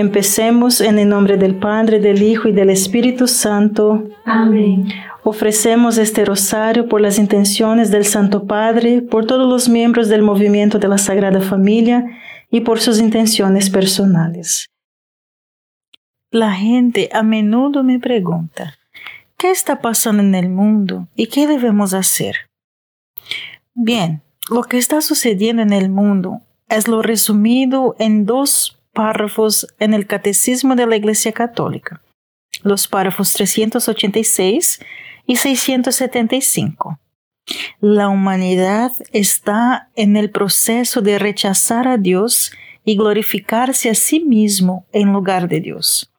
Empecemos en el nombre del Padre, del Hijo y del Espíritu Santo. Amén. Ofrecemos este rosario por las intenciones del Santo Padre, por todos los miembros del movimiento de la Sagrada Familia y por sus intenciones personales. La gente a menudo me pregunta, ¿qué está pasando en el mundo y qué debemos hacer? Bien, lo que está sucediendo en el mundo es lo resumido en dos en el Catecismo de la Iglesia Católica, los párrafos 386 y 675. La humanidad está en el proceso de rechazar a Dios y glorificarse a sí mismo en lugar de Dios.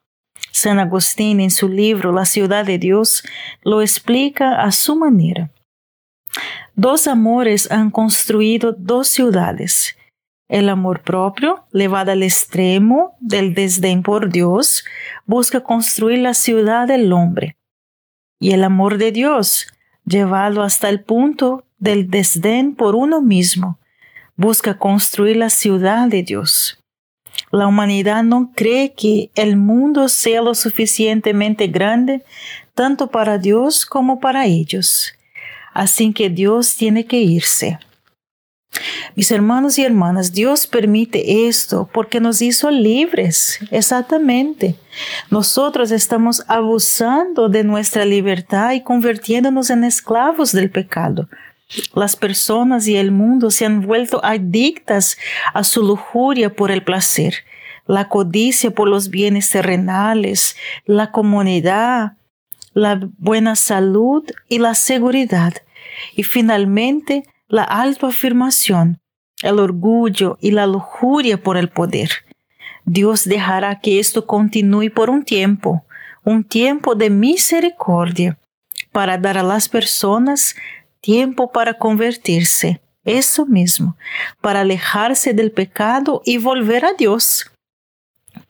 San Agustín en su libro La ciudad de Dios lo explica a su manera. Dos amores han construido dos ciudades. El amor propio, llevado al extremo del desdén por Dios, busca construir la ciudad del hombre y el amor de Dios, llevado hasta el punto del desdén por uno mismo, busca construir la ciudad de Dios. La humanidad no cree que el mundo sea lo suficientemente grande tanto para Dios como para ellos. Así que Dios tiene que irse. Mis hermanos y hermanas, Dios permite esto porque nos hizo libres, exactamente. Nosotros estamos abusando de nuestra libertad y convirtiéndonos en esclavos del pecado. Las personas y el mundo se han vuelto adictas a su lujuria por el placer, la codicia por los bienes terrenales, la comunidad, la buena salud y la seguridad. Y finalmente la autoafirmación, el orgullo y la lujuria por el poder. Dios dejará que esto continúe por un tiempo, un tiempo de misericordia, para dar a las personas tiempo para convertirse, eso mismo, para alejarse del pecado y volver a Dios.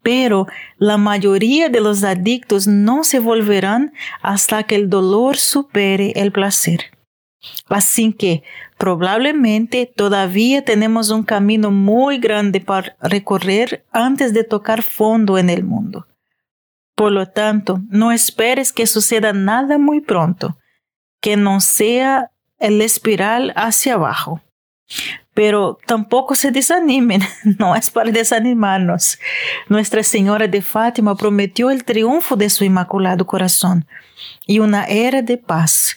Pero la mayoría de los adictos no se volverán hasta que el dolor supere el placer. Así que probablemente todavía tenemos un camino muy grande para recorrer antes de tocar fondo en el mundo. Por lo tanto, no esperes que suceda nada muy pronto, que no sea el espiral hacia abajo. Pero tampoco se desanimen, no es para desanimarnos. Nuestra Señora de Fátima prometió el triunfo de su Inmaculado Corazón y una era de paz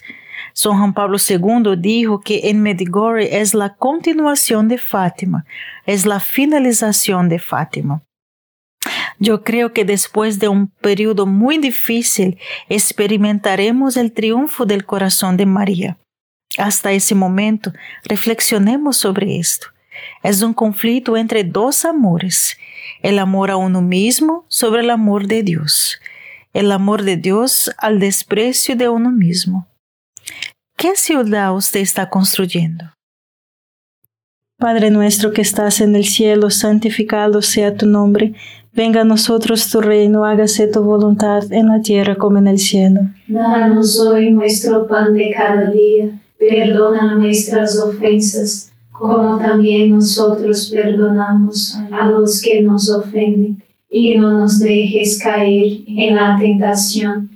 San Juan Pablo II dijo que en Medjugorje es la continuación de Fátima, es la finalización de Fátima. Yo creo que después de un periodo muy difícil experimentaremos el triunfo del corazón de María. Hasta ese momento, reflexionemos sobre esto. Es un conflicto entre dos amores, el amor a uno mismo sobre el amor de Dios, el amor de Dios al desprecio de uno mismo. ¿Qué ciudad usted está construyendo? Padre nuestro que estás en el cielo, santificado sea tu nombre. Venga a nosotros tu reino, hágase tu voluntad en la tierra como en el cielo. Danos hoy nuestro pan de cada día. Perdona nuestras ofensas, como también nosotros perdonamos a los que nos ofenden. Y no nos dejes caer en la tentación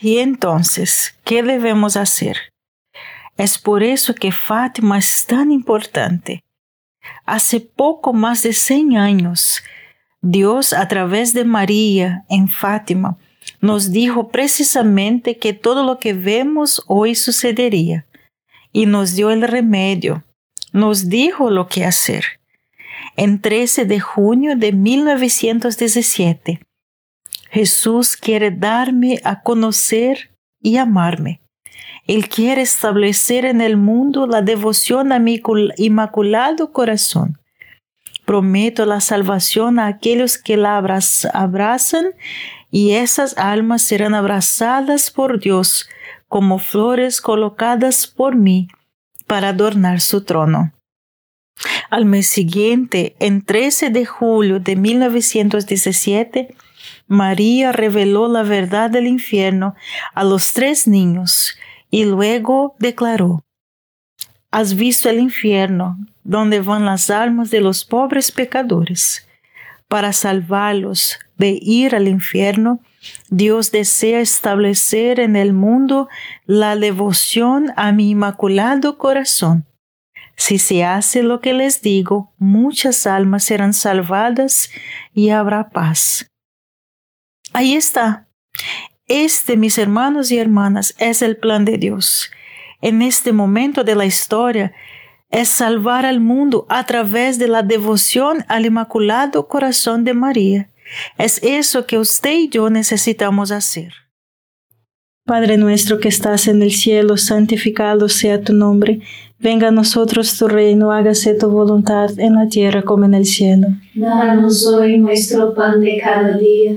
y entonces, ¿qué debemos hacer? Es por eso que Fátima es tan importante. Hace poco más de 100 años, Dios a través de María en Fátima nos dijo precisamente que todo lo que vemos hoy sucedería y nos dio el remedio, nos dijo lo que hacer. En 13 de junio de 1917, Jesús quiere darme a conocer y amarme. Él quiere establecer en el mundo la devoción a mi inmaculado corazón. Prometo la salvación a aquellos que la abrazan y esas almas serán abrazadas por Dios como flores colocadas por mí para adornar su trono. Al mes siguiente, en 13 de julio de 1917, María reveló la verdad del infierno a los tres niños y luego declaró, Has visto el infierno, donde van las almas de los pobres pecadores. Para salvarlos de ir al infierno, Dios desea establecer en el mundo la devoción a mi inmaculado corazón. Si se hace lo que les digo, muchas almas serán salvadas y habrá paz. Ahí está. Este, mis hermanos y hermanas, es el plan de Dios. En este momento de la historia, es salvar al mundo a través de la devoción al Inmaculado Corazón de María. Es eso que usted y yo necesitamos hacer. Padre nuestro que estás en el cielo, santificado sea tu nombre. Venga a nosotros tu reino, hágase tu voluntad en la tierra como en el cielo. Danos hoy nuestro pan de cada día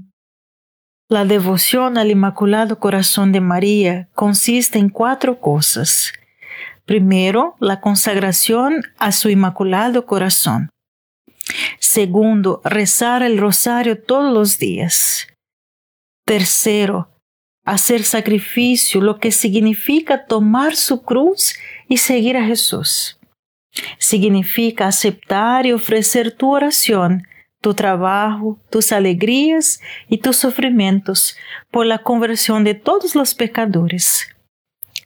La devoción al Inmaculado Corazón de María consiste en cuatro cosas. Primero, la consagración a su Inmaculado Corazón. Segundo, rezar el rosario todos los días. Tercero, hacer sacrificio, lo que significa tomar su cruz y seguir a Jesús. Significa aceptar y ofrecer tu oración tu trabajo, tus alegrías y tus sufrimientos por la conversión de todos los pecadores.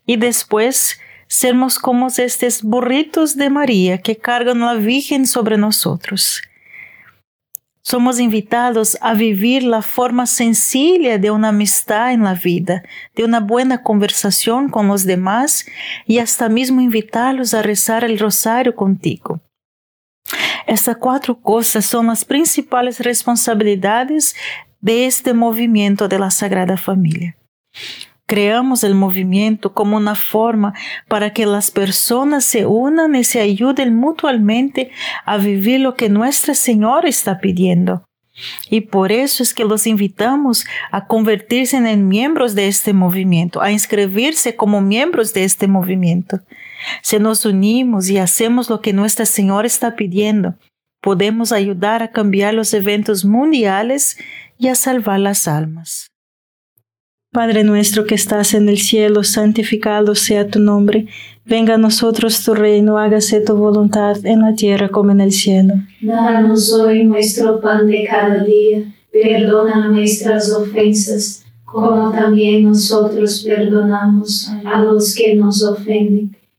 Y después sermos como estos burritos de María que cargan la Virgen sobre nosotros. Somos invitados a vivir la forma sencilla de una amistad en la vida, de una buena conversación con los demás y hasta mismo invitarlos a rezar el rosario contigo. Estas cuatro cosas son las principales responsabilidades de este movimiento de la Sagrada Familia. Creamos el movimiento como una forma para que las personas se unan y se ayuden mutuamente a vivir lo que Nuestra Señora está pidiendo. Y por eso es que los invitamos a convertirse en miembros de este movimiento, a inscribirse como miembros de este movimiento. Si nos unimos y hacemos lo que Nuestra Señora está pidiendo, podemos ayudar a cambiar los eventos mundiales y a salvar las almas. Padre nuestro que estás en el cielo, santificado sea tu nombre. Venga a nosotros tu reino, hágase tu voluntad en la tierra como en el cielo. Danos hoy nuestro pan de cada día. Perdona nuestras ofensas, como también nosotros perdonamos a los que nos ofenden.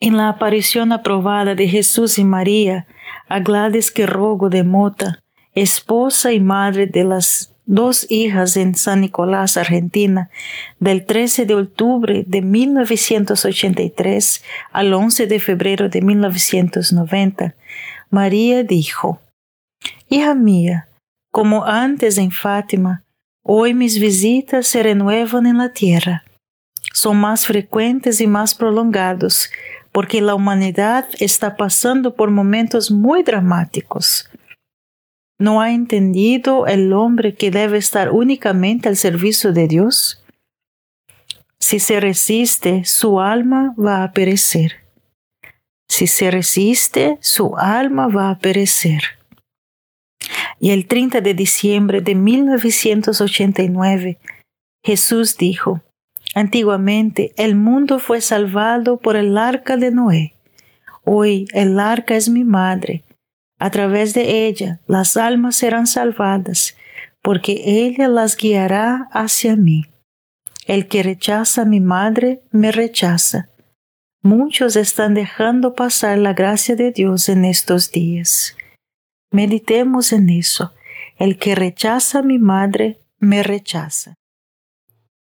En la aparición aprobada de Jesús y María, a Gladys que rogo de Mota, esposa y madre de las dos hijas en San Nicolás, Argentina, del 13 de octubre de 1983 al 11 de febrero de 1990, María dijo, Hija mía, como antes en Fátima, hoy mis visitas se renuevan en la tierra. Son más frecuentes y más prolongados, porque la humanidad está pasando por momentos muy dramáticos. ¿No ha entendido el hombre que debe estar únicamente al servicio de Dios? Si se resiste, su alma va a perecer. Si se resiste, su alma va a perecer. Y el 30 de diciembre de 1989, Jesús dijo, Antiguamente el mundo fue salvado por el arca de Noé. Hoy el arca es mi madre. A través de ella las almas serán salvadas, porque ella las guiará hacia mí. El que rechaza a mi madre me rechaza. Muchos están dejando pasar la gracia de Dios en estos días. Meditemos en eso. El que rechaza a mi madre me rechaza.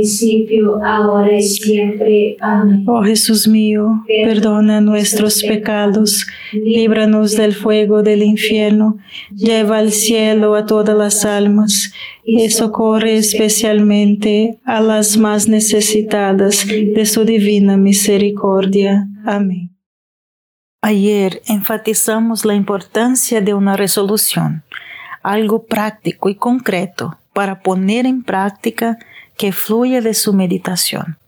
principio, ahora y siempre. Amén. Oh Jesús mío, perdona nuestros pecados, líbranos del fuego del infierno, lleva al cielo a todas las almas y socorre especialmente a las más necesitadas de su divina misericordia. Amén. Ayer enfatizamos la importancia de una resolución, algo práctico y concreto para poner en práctica que fluya de su meditación.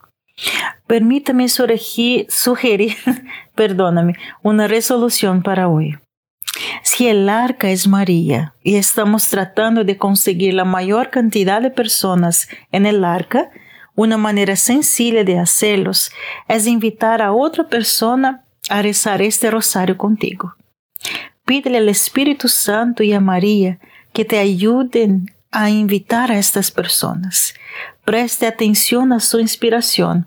Permítame sugerir, sugerir perdóname, una resolución para hoy. Si el arca es María y estamos tratando de conseguir la mayor cantidad de personas en el arca, una manera sencilla de hacerlos es invitar a otra persona a rezar este rosario contigo. Pídele al Espíritu Santo y a María que te ayuden a invitar a estas personas. Preste atención a su inspiración.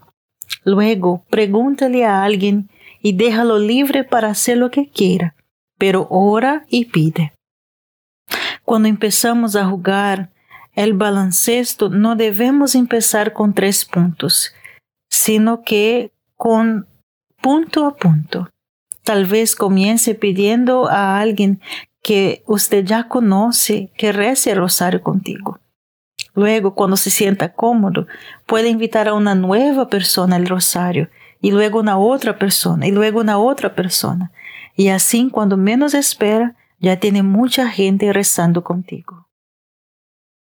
Luego, pregúntale a alguien y déjalo libre para hacer lo que quiera, pero ora y pide. Cuando empezamos a jugar el baloncesto, no debemos empezar con tres puntos, sino que con punto a punto. Tal vez comience pidiendo a alguien que usted ya conoce que rece el rosario contigo. Luego, cuando se sienta cómodo, puede invitar a una nueva persona al rosario, y luego una otra persona, y luego una otra persona. Y así, cuando menos espera, ya tiene mucha gente rezando contigo.